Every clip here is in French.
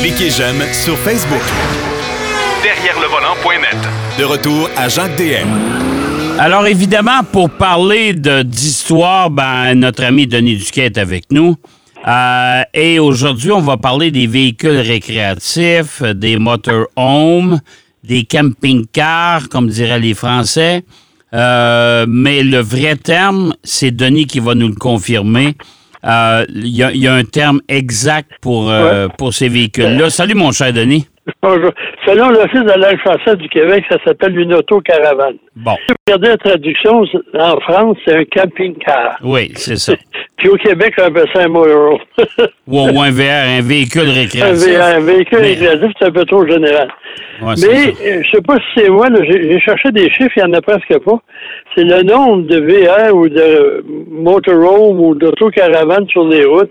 Cliquez j'aime sur Facebook. Derrière le volant.net. De retour à Jacques DM. Alors, évidemment, pour parler de- d'histoire, ben, notre ami Denis Duquet est avec nous. Euh, et aujourd'hui, on va parler des véhicules récréatifs, des motorhomes, des camping-cars, comme diraient les Français. Euh, mais le vrai terme, c'est Denis qui va nous le confirmer. Euh, Il y, a- il y a un terme exact pour, euh, pour ces véhicules-là. Salut, mon cher Denis. Bonjour. Selon l'Office de la langue française du Québec, ça s'appelle une autocaravane. Bon, Si vous regardez la traduction, en France, c'est un camping-car. oui, c'est ça. Puis au Québec, on appelle ça un motorhome. Ou, ou un VR, un véhicule un, récréatif. vé- un véhicule Mais- récréatif, c'est un peu trop général. Ouais, Mais euh, je sais pas si c'est moi, j'ai cherché des chiffres, il n'y en a presque pas. C'est le nombre de VR ou de motorhome ou d'autocaravanes sur les routes.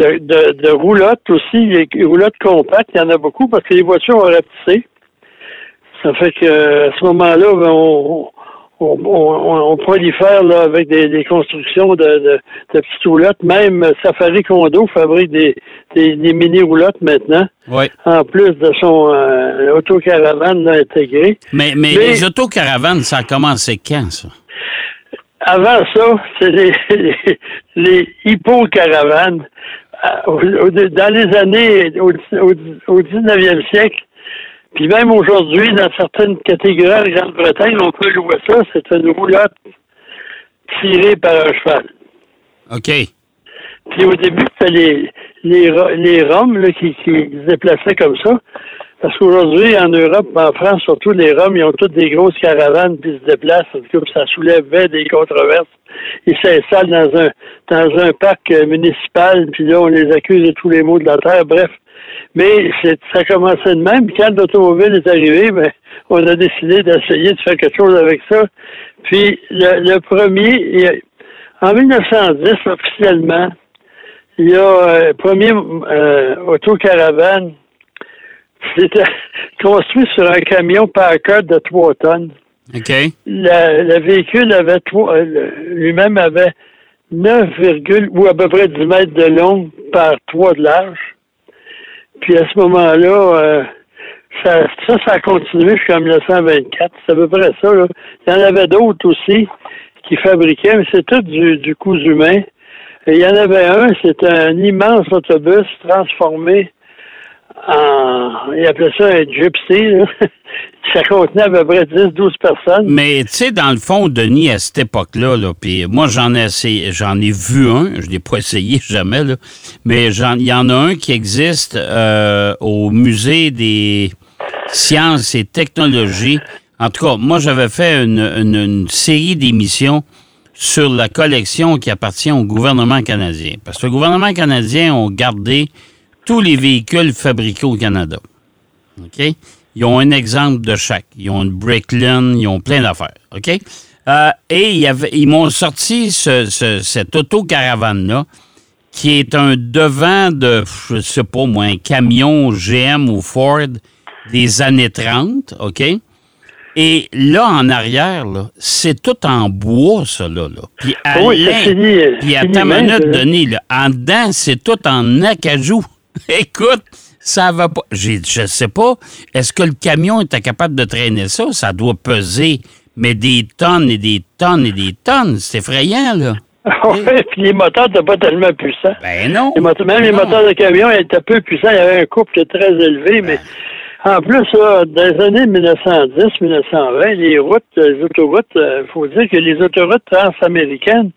De, de, de roulottes aussi, les roulottes compactes, il y en a beaucoup parce que les voitures ont rapetissé. Ça fait que euh, à ce moment-là, ben, on, on, on, on prolifère là, avec des, des constructions de, de, de petites roulottes. Même Safari Condo fabrique des, des, des mini-roulottes maintenant, Oui. en plus de son euh, autocaravane là, intégré. Mais, mais, Mais- les autocaravanes, ça a commencé quand, ça? Avant ça, c'est les, les, les hippocaravanes. Dans les années, au, au, au 19e siècle, puis même aujourd'hui, dans certaines catégories de Grande-Bretagne, on peut louer ça. C'est une roulotte tirée par un cheval. OK. Puis au début, c'était les, les, les Roms là, qui, qui se déplaçaient comme ça. Parce qu'aujourd'hui, en Europe, en France, surtout, les Roms, ils ont toutes des grosses caravanes, puis ils se déplacent. En ça soulèvait des controverses. Ils s'installent dans un dans un parc euh, municipal, puis là, on les accuse de tous les maux de la terre. Bref. Mais ça commençait de même. Puis quand l'automobile est arrivé, ben, on a décidé d'essayer de faire quelque chose avec ça. Puis le, le premier, en 1910, officiellement, il y a euh, premier euh, autocaravane. C'était construit sur un camion Packard de 3 tonnes. OK. Le, le véhicule avait trois- euh, lui-même avait 9, virgule- ou à peu près 10 mètres de long par 3 de large. Puis à ce moment-là, euh, ça, ça, ça a continué jusqu'en 1924. C'est à peu près ça. Là. Il y en avait d'autres aussi qui fabriquaient, mais c'est tout du, du coût humain. Et il y en avait un, c'était un immense autobus transformé en. Ils appelaient ça un gypsy. là. ça contenait à peu près 10-12 personnes. Mais tu sais, dans le fond, Denis, à cette époque-là, là, puis moi, j'en ai j'en ai vu un, je l'ai pas essayé jamais, là, mais il y en a un qui existe euh, au musée des sciences et technologies. En tout cas, moi, j'avais fait une, une- une série d'émissions sur la collection qui appartient au gouvernement canadien. Parce que le gouvernement canadien a gardé tous les véhicules fabriqués au Canada. OK? Ils ont un exemple de chaque. Ils ont une Bricklin, ils ont plein d'affaires. OK? Euh, et il y avait- ils m'ont sorti ce, ce- cette autocaravane-là, qui est un devant de, je sais pas moi, un camion GM ou Ford des années 30, OK? Et là, en arrière, c'est tout en bois, ça, là. là. Puis à Oui, fini, puis à ta minute. Denis, là, en dedans, c'est tout en acajou. Écoute, ça va pas. J'ai, je sais pas. Est-ce que le camion était capable de traîner ça? Ça doit peser, mais des tonnes et des tonnes et des tonnes. C'est effrayant, là. Oui, puis les moteurs n'étaient pas tellement puissants. Ben non. Les moteurs- même les moteurs de camion étaient peu puissants. Il y avait un couple très élevé, mais en plus, là, dans les années 1910-1920, les routes, les autoroutes, il faut dire que les autoroutes transaméricaines,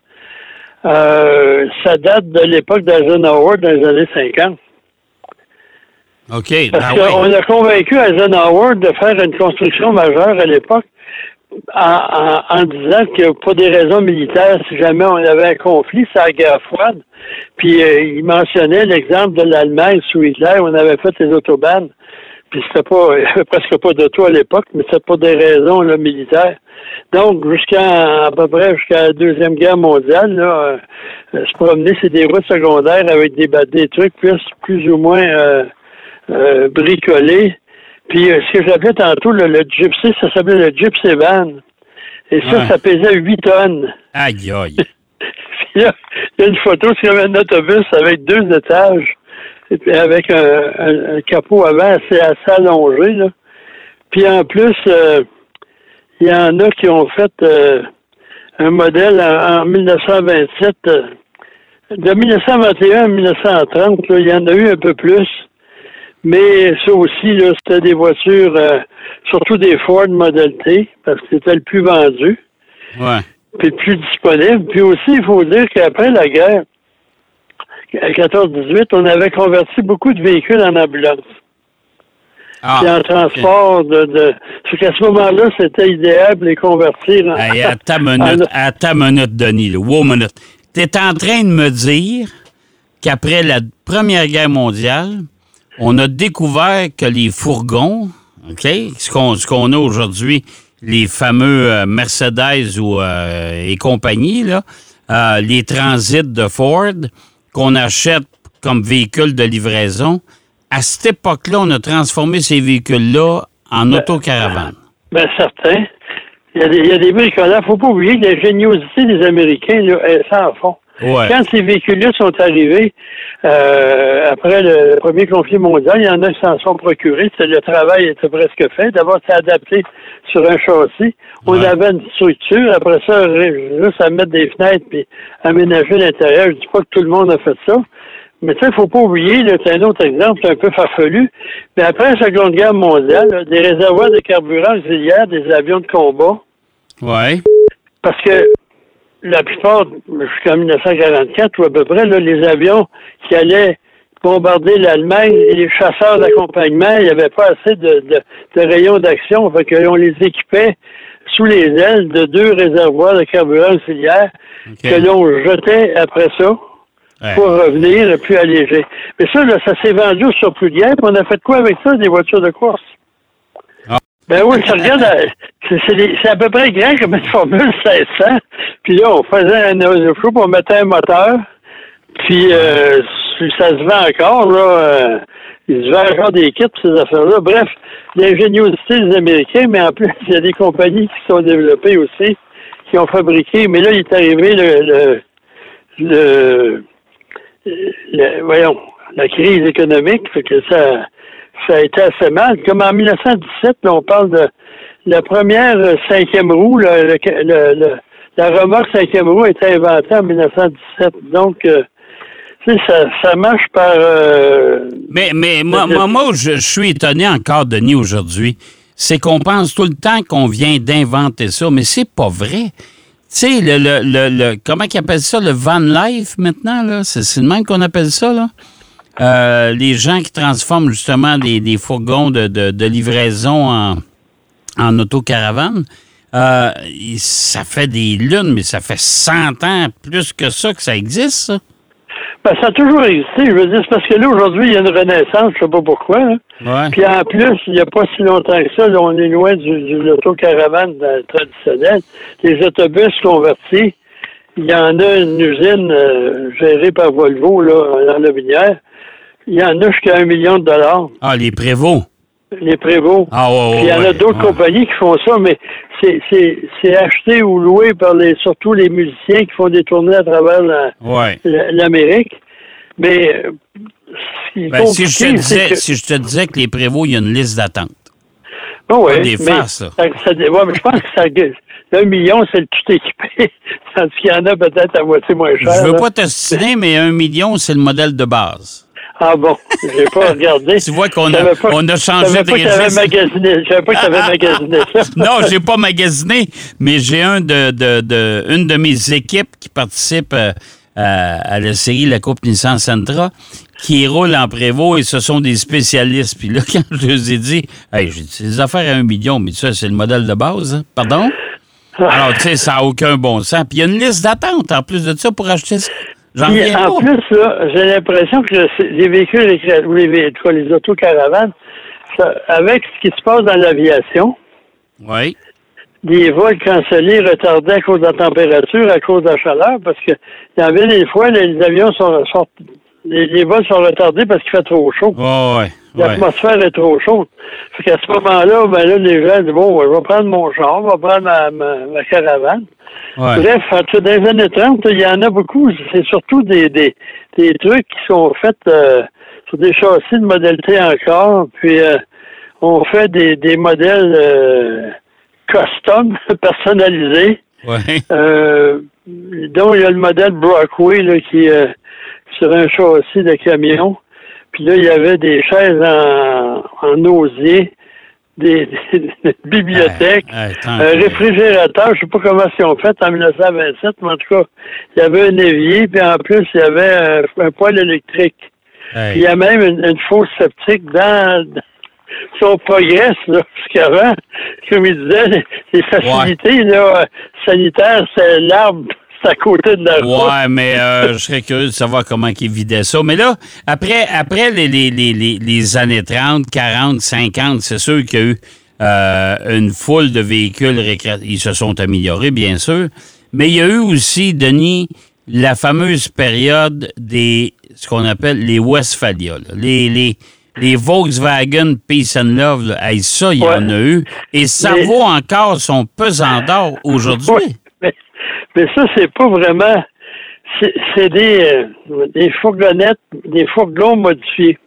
euh, ça date de l'époque d'Eisenhower dans les années 50. OK. Parce ben qu'on oui. a convaincu Eisenhower de faire une construction majeure à l'époque en, en- en disant que pour des raisons militaires, si jamais on avait un conflit, c'est la guerre froide. Puis euh, il mentionnait l'exemple de l'Allemagne sous Hitler où on avait fait les autobahnes. Puis c'était pas, il y avait presque pas d'auto à l'époque, mais c'était pour des raisons là, militaires. Donc, jusqu'à à peu près jusqu'à la Deuxième Guerre mondiale, là, euh, se promener, c'est des routes secondaires avec des, ba- des trucs plus, plus ou moins euh, euh, bricolés. Puis euh, ce que j'appelais tantôt le, le gypsy, ça s'appelait le gypsy van. Et ça, Ouais. ça pesait 8 tonnes. Aïe, aïe. Il y a une photo, c'est comme un autobus avec deux étages. et avec un, un- un capot avant assez, assez allongé. Là. Puis en plus, euh, il y en a qui ont fait euh, un modèle en, en 1927. euh, de 1921 à 1930, là, il y en a eu un peu plus. Mais ça aussi, c'était des voitures, euh, surtout des Ford Model T, parce que c'était le plus vendu, Ouais. puis le plus disponible. Puis aussi, il faut dire qu'après la guerre, à 14-18, on avait converti beaucoup de véhicules en ambulance. Ah, puis en transport de... de... Fait qu'à ce moment-là, c'était idéal pour les convertir en... Hey, à ta minute, en- à ta minute, Denis, là. Wow, minute. T'es en train de me dire qu'après la Première Guerre mondiale, on a découvert que les fourgons, OK, ce qu'on ce qu'on a aujourd'hui, les fameux euh, Mercedes ou euh, et compagnie, là, euh, les transits de Ford, qu'on achète comme véhicule de livraison, à cette époque-là, on a transformé ces véhicules-là en autocaravane. Ben, certain. Il y a des, il y a des bricoleurs. Faut pas oublier que l'ingéniosité des Américains, là, est sans fond. Ouais. Quand ces véhicules-là sont arrivés, euh, après le premier conflit mondial, il y en a qui s'en sont procurés. C'est- Le travail était presque fait. D'abord, c'est adapté sur un châssis. On Ouais. avait une structure. Après ça, juste à mettre des fenêtres puis aménager l'intérieur. Je dis pas que tout le monde a fait ça. Mais tu sais, faut pas oublier, c'est un autre exemple un peu farfelu. Mais après la Seconde Guerre mondiale, là, des réservoirs de carburant auxiliaires, des avions de combat, Ouais. parce que la plupart, jusqu'en 1944 ou à peu près, là, les avions qui allaient bombarder l'Allemagne et les chasseurs d'accompagnement, il n'y avait pas assez de, de, de rayons d'action. Fait qu'on les équipait sous les ailes de deux réservoirs de carburant auxiliaires OK. que l'on jetait après ça Ouais. pour revenir plus allégé. Mais ça, là, ça s'est vendu au surplus de guerre, puis on a fait quoi avec ça? Des voitures de course? Ah. Ben oui, c'est des- c'est à peu près grand comme une Formule 1600. Puis là, on faisait un aérofoot, on mettait un moteur, puis euh, ça se vend encore, là. euh, il se vend encore des kits pour ces affaires-là. Bref, l'ingéniosité des Américains, mais en plus, il y a des compagnies qui sont développées aussi, qui ont fabriqué. Mais là, il est arrivé le, le, le, le- voyons, la crise économique, fait que ça, ça a été assez mal. Comme en 1917, là, on parle de la première euh, cinquième roue, le- le- le- la remorque cinquième roue a été inventée en 1917. Donc, euh, tu sais, ça, ça marche par... euh, Mais, mais moi, moi, moi, je, suis étonné encore, Denis, aujourd'hui. C'est qu'on pense tout le temps qu'on vient d'inventer ça, mais c'est pas vrai. Tu sais, le, le, le, le- comment ils appellent ça, le van life maintenant, là? C'est, le même qu'on appelle ça, là? Euh, les gens qui transforment justement des, des fourgons de, de, de livraison en, en autocaravane. Euh, ça fait des lunes, mais ça fait 100 ans plus que ça que ça existe, ça. ben, ça a toujours existé. Je veux dire, c'est parce que là, aujourd'hui, il y a une renaissance, je sais pas pourquoi. Ouais. Puis en plus, il n'y a pas si longtemps que ça, là, on est loin du, du l'autocaravane euh, traditionnel. Les autobus convertis, il y en a une usine euh, gérée par Volvo là, dans la Binière. Il y en a jusqu'à un million de dollars, Ah, les prévôts. Les prévôts. Ah, ouais, ouais, il y en a d'autres Ouais. compagnies qui font ça, mais c'est, acheté ou loué par les surtout les musiciens qui font des tournées à travers la- l'Amérique. Mais Ben, si, je te disais, que- si je te disais que les prévôts, il y a une liste d'attente. Ouais, des mais farces, là. ça, ça- ouais, mais je pense que ça, un million, c'est le tout équipé. Tandis qu'il y en a peut-être à moitié moins cher. Je veux là. pas t'ostiner, mais un million, c'est le modèle de base. Ah bon, j'ai pas regardé. Tu vois qu'on a, pas- on a Je changé savais de pas que t'avais registre. magasiné. Je savais pas que t'avais magasiné ça. Non, j'ai pas magasiné, mais j'ai un de, de, de- une de mes équipes qui participe euh, à, à la série La Coupe Nissan Sentra qui roule en prévôt et ce sont des spécialistes. Puis là, quand je les ai dit, hey, j'ai dit, des affaires à un million, mais ça, c'est le modèle de base. hein. Pardon? Alors, tu sais, ça n'a aucun bon sens. Puis il y a une liste d'attente en plus de ça pour acheter ça. J'en Puis, en pas. plus, là, j'ai l'impression que les véhicules ou les, les autocaravanes, ça- avec ce qui se passe dans l'aviation, Oui. des vols cancellés, retardés à cause de la température, à cause de la chaleur, parce que il y avait des fois, les, les avions sont, sont- les, les vols sont retardés parce qu'il fait trop chaud. Ouais. L'atmosphère est trop chaude. Fait qu'à ce moment-là, ben là, les gens disent, bon, je vais prendre mon char, je vais prendre ma, ma, ma caravane. Ouais. Bref, en tout- dans les années 30, il y en a beaucoup. C'est surtout des, des, des trucs qui sont faits euh, sur des châssis de modalité encore. Puis euh, on fait des, des modèles euh, custom, personnalisés. Ouais. Euh, donc, il y a le modèle Brockway là, qui est sur un châssis de camion. Puis là, il y avait des chaises en, en osier, des, des bibliothèques, un réfrigérateur, je sais pas comment ils ont fait en 1927, mais en tout cas, il y avait un évier, puis en plus, il y avait un, un poêle électrique. hey. Puis il y a même une, une fosse septique dans, dans- si on progresse, là, parce qu'avant, comme il disait, les, facilités là, sanitaires, c'est l'arbre, c'est à côté de la route. Ouais, mais euh, je serais curieux de savoir comment ils vidaient ça. Mais là, après, après les, les, les, les, années 30, 40, 50, c'est sûr qu'il y a eu euh, une foule de véhicules récréatifs. Ils se sont améliorés, bien sûr. Mais il y a eu aussi, Denis, la fameuse période des ce qu'on appelle les Westphalia. là. Les, les, les Volkswagen Peace and Love, là. Hey, ça, il y en a eu. Et ça Mais- vaut encore son pesant d'or aujourd'hui. Mais, ça, c'est pas vraiment. C'est des, euh, des fourgonnettes, des fourgons modifiés.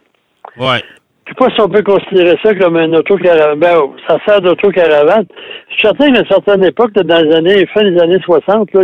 Ouais. Je sais pas si on peut considérer ça comme un autocaravane. Ben, ça sert d'autocaravane. Je suis certain qu'à une certaine époque, dans les années, fin des années 60, là,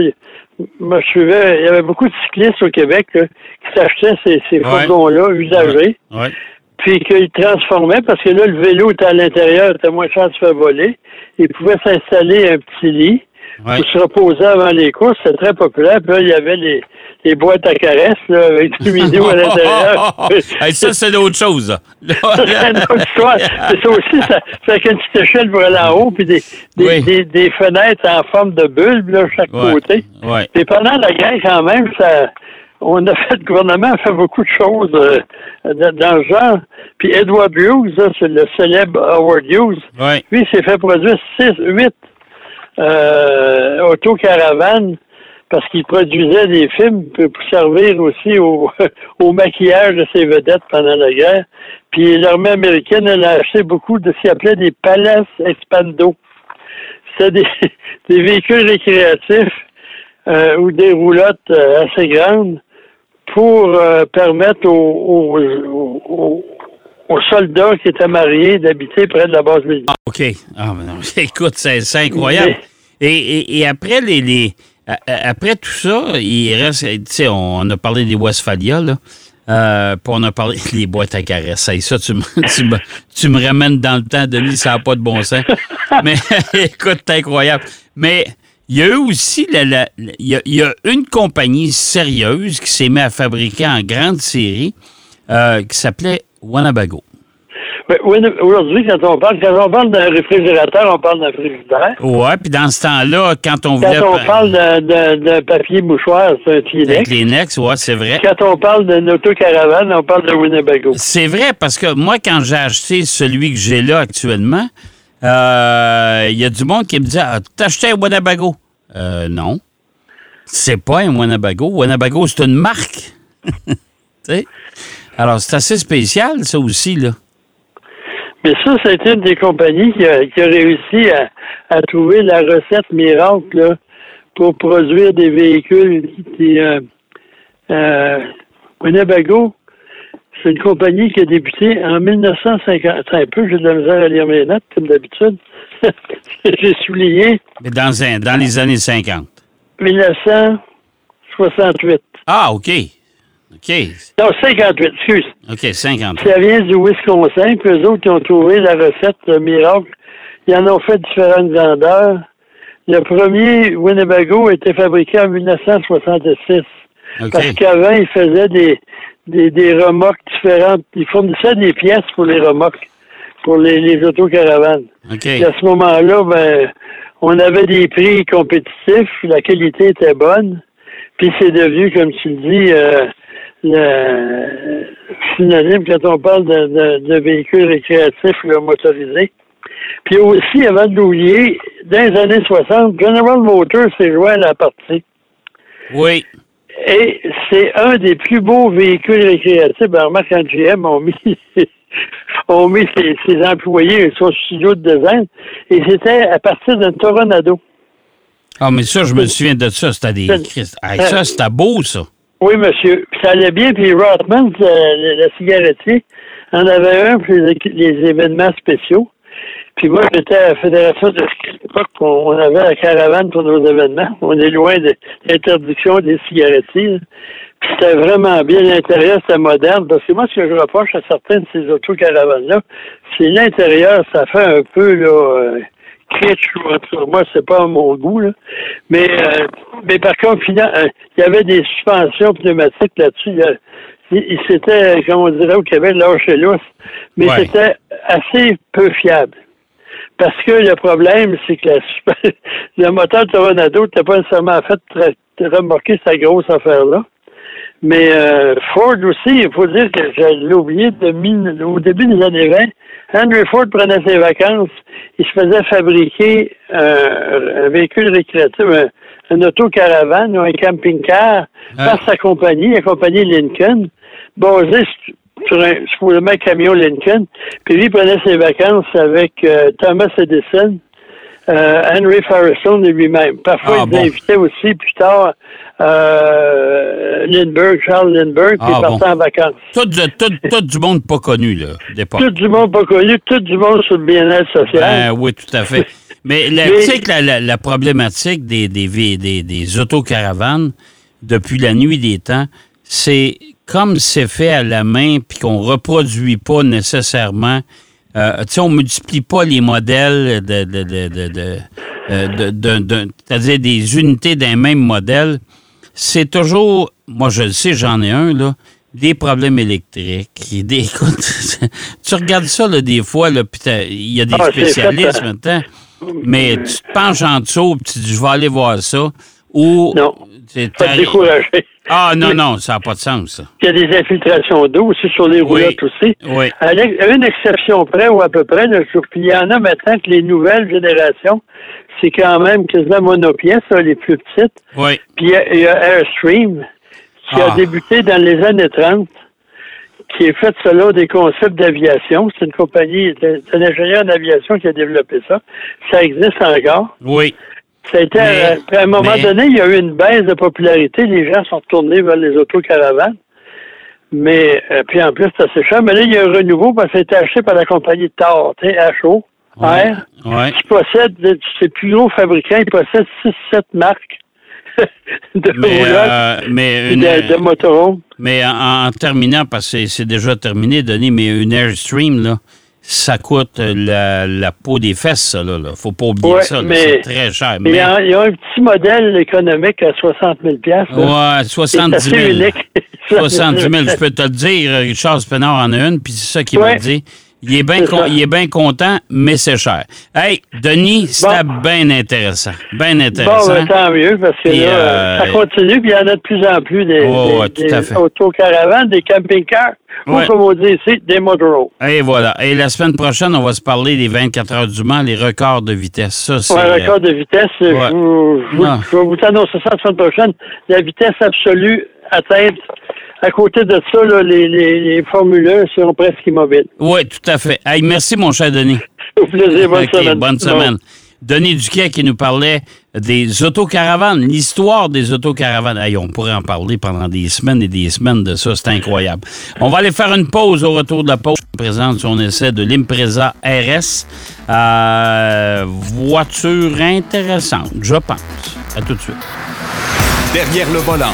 moi, je suivais, il y avait beaucoup de cyclistes au Québec là, qui s'achetaient ces, ces Ouais. fourgons-là usagés, Ouais. puis qu'ils transformaient parce que là, le vélo était à l'intérieur, était moins cher de se faire voler. Ils pouvaient s'installer un petit lit Ouais. pour se reposer avant les courses. C'était très populaire. Puis là, il y avait les, les boîtes à caresses là, avec du vidéo à l'intérieur. Hey, ça, c'est d'autres choses. Ça, c'est une autre histoire. Mais ça aussi, ça, c'est avec une petite échelle pour aller en haut, puis des, des, Oui. des, des fenêtres en forme de bulbe, là, chaque Ouais. côté. Ouais. Et pendant la guerre, quand même, ça, on a fait, le gouvernement a fait beaucoup de choses euh, dans le genre. Puis Edward Hughes, c'est le célèbre Howard Hughes, Ouais. lui, il s'est fait produire 6, 8 euh, autocaravanes parce qu'il produisait des films pour servir aussi au, au maquillage de ses vedettes pendant la guerre. Puis l'armée américaine, elle a acheté beaucoup de ce qu'il appelait des Palace Expando. C'était des, des véhicules récréatifs euh, ou des roulottes euh, assez grandes pour euh, permettre aux, aux, aux- aux soldats qui étaient mariés d'habiter près de la base militaire. OK. Ah, ben non. Écoute, c'est incroyable. Et, et, et après les, les après tout ça, il reste, tu sais, on, a parlé des Westphalia, là. Euh, puis on a parlé des boîtes à caresses. Ça, tu me, tu, me, tu me ramènes dans le temps, Denis, ça n'a pas de bon sens. Mais écoute, c'est incroyable. Mais il y a eu aussi, la, la- la- il, y a, il y a une compagnie sérieuse qui s'est mise à fabriquer en grande série euh, qui s'appelait Wanabago. Oui, aujourd'hui, quand on parle, quand on parle d'un réfrigérateur, on parle d'un frigidaire. Ouais, puis dans ce temps-là, quand on voulait... Quand on parle d'un- papier mouchoir, c'est un Kleenex. les Nex, ouais, c'est vrai. Quand on parle d'une autocaravane, on parle de Winnebago. C'est vrai parce que moi, quand j'ai acheté celui que j'ai là actuellement, euh, il y a du monde qui me dit ah, T'as acheté un Winnebago? Euh, non. C'est pas un Winnebago. Winnebago, c'est une marque. Tu sais? Alors, c'est assez spécial, ça aussi, là. Mais ça, c'est une des compagnies qui a, qui a réussi à, à trouver la recette miracle là, pour produire des véhicules qui, euh, euh, Winnebago, c'est une compagnie qui a débuté en 1950. C'est un peu, j'ai de la misère à lire mes notes, comme d'habitude. j'ai souligné Mais dans, un, dans les années 50. 1968. Ah, OK. OK. Non, 58, excuse. OK, 50. Ça vient du Wisconsin, puis eux autres, ils ont trouvé la recette miracle. Ils en ont fait différentes grandeurs. Le premier Winnebago été fabriqué en 1966. OK. Parce qu'avant, ils faisaient des, des, des remorques différentes. Ils fournissaient des pièces pour les remorques, pour les, les autocaravanes. Et à ce moment-là, ben, on avait des prix compétitifs, la qualité était bonne, puis c'est devenu, comme tu le dis, euh, le synonyme quand on parle de, de, de véhicules récréatifs là, motorisés. Puis aussi, avant de l'oublier, dans les années 60, General Motors s'est joint à la partie. Oui. Et c'est un des plus beaux véhicules récréatifs. Ben, remarque, quand GM ont mis, ont mis ses, ses employés sur le studio de design, et c'était à partir d'un Toronado. Ah, mais ça, je me souviens de ça. C'était des. Hey, ça, c'était beau, ça. Oui, monsieur. Puis ça allait bien, puis Rothman, euh, le, le en avait un pour les, événements spéciaux. Puis moi, j'étais à la Fédération de l'époque, on avait la caravane pour nos événements. On est loin de l'interdiction des cigarettiers. Puis c'était vraiment bien. L'intérieur, c'était moderne. Parce que moi, ce que je reproche à certaines de ces autocaravanes-là, c'est l'intérieur, ça fait un peu, là, euh, kitsch, moi, c'est pas à mon goût, là. Mais, euh, mais par contre, euh, il y avait des suspensions pneumatiques là-dessus. A- Il, il s'était, comme on dirait au Québec, lâché lousse. Mais Ouais. c'était assez peu fiable. Parce que le problème, c'est que la le moteur Tornado n'était pas nécessairement fait pour remorquer cette grosse affaire-là. Mais euh, Ford aussi, il faut dire que je l'ai oublié, de au début des années 20, Henry Ford prenait ses vacances, il se faisait fabriquer euh, un véhicule récréatif, un, un autocaravane ou un camping-car Ah. par sa compagnie, la compagnie Lincoln, basé sur un, un camion Lincoln. Puis lui, il prenait ses vacances avec euh, Thomas Edison, euh, Henry Firestone et lui-même. Parfois, Ah, il bon? invitait aussi plus tard euh, Lindbergh, Charles Lindbergh, puis Ah, il partait bon. en vacances. Tout, de- tout- tout du monde pas connu, là, d'époque. Tout du monde pas connu, tout du monde sur le bien-être social. Ben oui, tout à fait. Mais la, Mais- tu sais que la, la- la problématique des, des, des, des autocaravanes, depuis la nuit des temps, c'est comme c'est fait à la main puis qu'on reproduit pas nécessairement. Euh, tu sais, on multiplie pas les modèles de, de, de, de, de- euh, de- de- de- c'est-à-dire des unités d'un même modèle. C'est toujours, moi je le sais, j'en ai un, là, des problèmes électriques. Des, écoute, tu regardes ça, là, des fois, là, puis il y a des Ah, spécialistes hein. maintenant, mais tu te penches en dessous, puis tu dis, je vais aller voir ça. Ou, Non. tu- Pas découragé. Ah, non, non, ça n'a pas de sens, ça. Il y a des infiltrations d'eau aussi sur les Oui. roulottes aussi. Oui. À une exception près ou à peu près, là, je- puis il y en a maintenant que les nouvelles générations, c'est quand même quasiment monopièces, là, les plus petites. Oui. Puis il y a, il y a Airstream, qui Ah. a débuté dans les années 30, qui est fait selon des concepts d'aviation. C'est une compagnie, c'est un ingénieur d'aviation qui a développé ça. Ça existe encore. Oui. Ça a été, Mais- puis à un moment mais- donné, il y a eu une baisse de popularité. Les gens sont retournés vers les Mais, euh, puis en plus, c'est assez cher. Mais là, il y a un renouveau parce que ça a été acheté par la compagnie TAR, tu sais, HO. R, Ouais. qui possède, c'est plus gros fabricant, il possède 6-7 marques de Mais, euh, mais, une, de, de mais en, en terminant, parce que c'est- c'est déjà terminé, Denis, mais une Airstream, là, ça coûte la, la peau des fesses, ça, là. là. Faut pas oublier Ouais, ça. C'est très cher. Mais il y, a, il y a un petit modèle économique à 60 000 là. ouais, 70 C'est 000. assez unique. 70 000, je peux te le dire. Richard Spinard en a une, puis c'est ça qu'il m'a Ouais. dit. Il est bien con- il est content, mais c'est cher. Hey, Denis, c'était Bon. bien intéressant. Bien Bon, intéressant. ben, tant mieux, parce que là, euh, ça continue, puis il y en a de plus en plus des, Ouais, des- ouais, des à fait. autocaravanes, des camping-cars, Ouais. ou comme on dit ici, des motorhomes. Et voilà. Et la semaine prochaine, on va se parler des 24 heures du Mans, les records de vitesse. Ça, c'est. Ouais, euh, record de vitesse, je, vous, je, vous, je vais vous annoncer ça la semaine prochaine. La vitesse absolue atteinte. À côté de ça, là, les, les, les Formule 1 sont presque immobiles. Oui, tout à fait. Hey, merci, mon cher Denis. Au plaisir, bonne OK, semaine. bonne semaine. Denis Duquet qui nous parlait des autocaravanes, l'histoire des autocaravanes. Hey, on pourrait en parler pendant des semaines et des semaines de ça, c'est incroyable. On va aller faire une pause au retour de la pause. On présente son essai de l'Impreza RS. Euh, voiture intéressante, je pense. À tout de suite. Derrière le volant.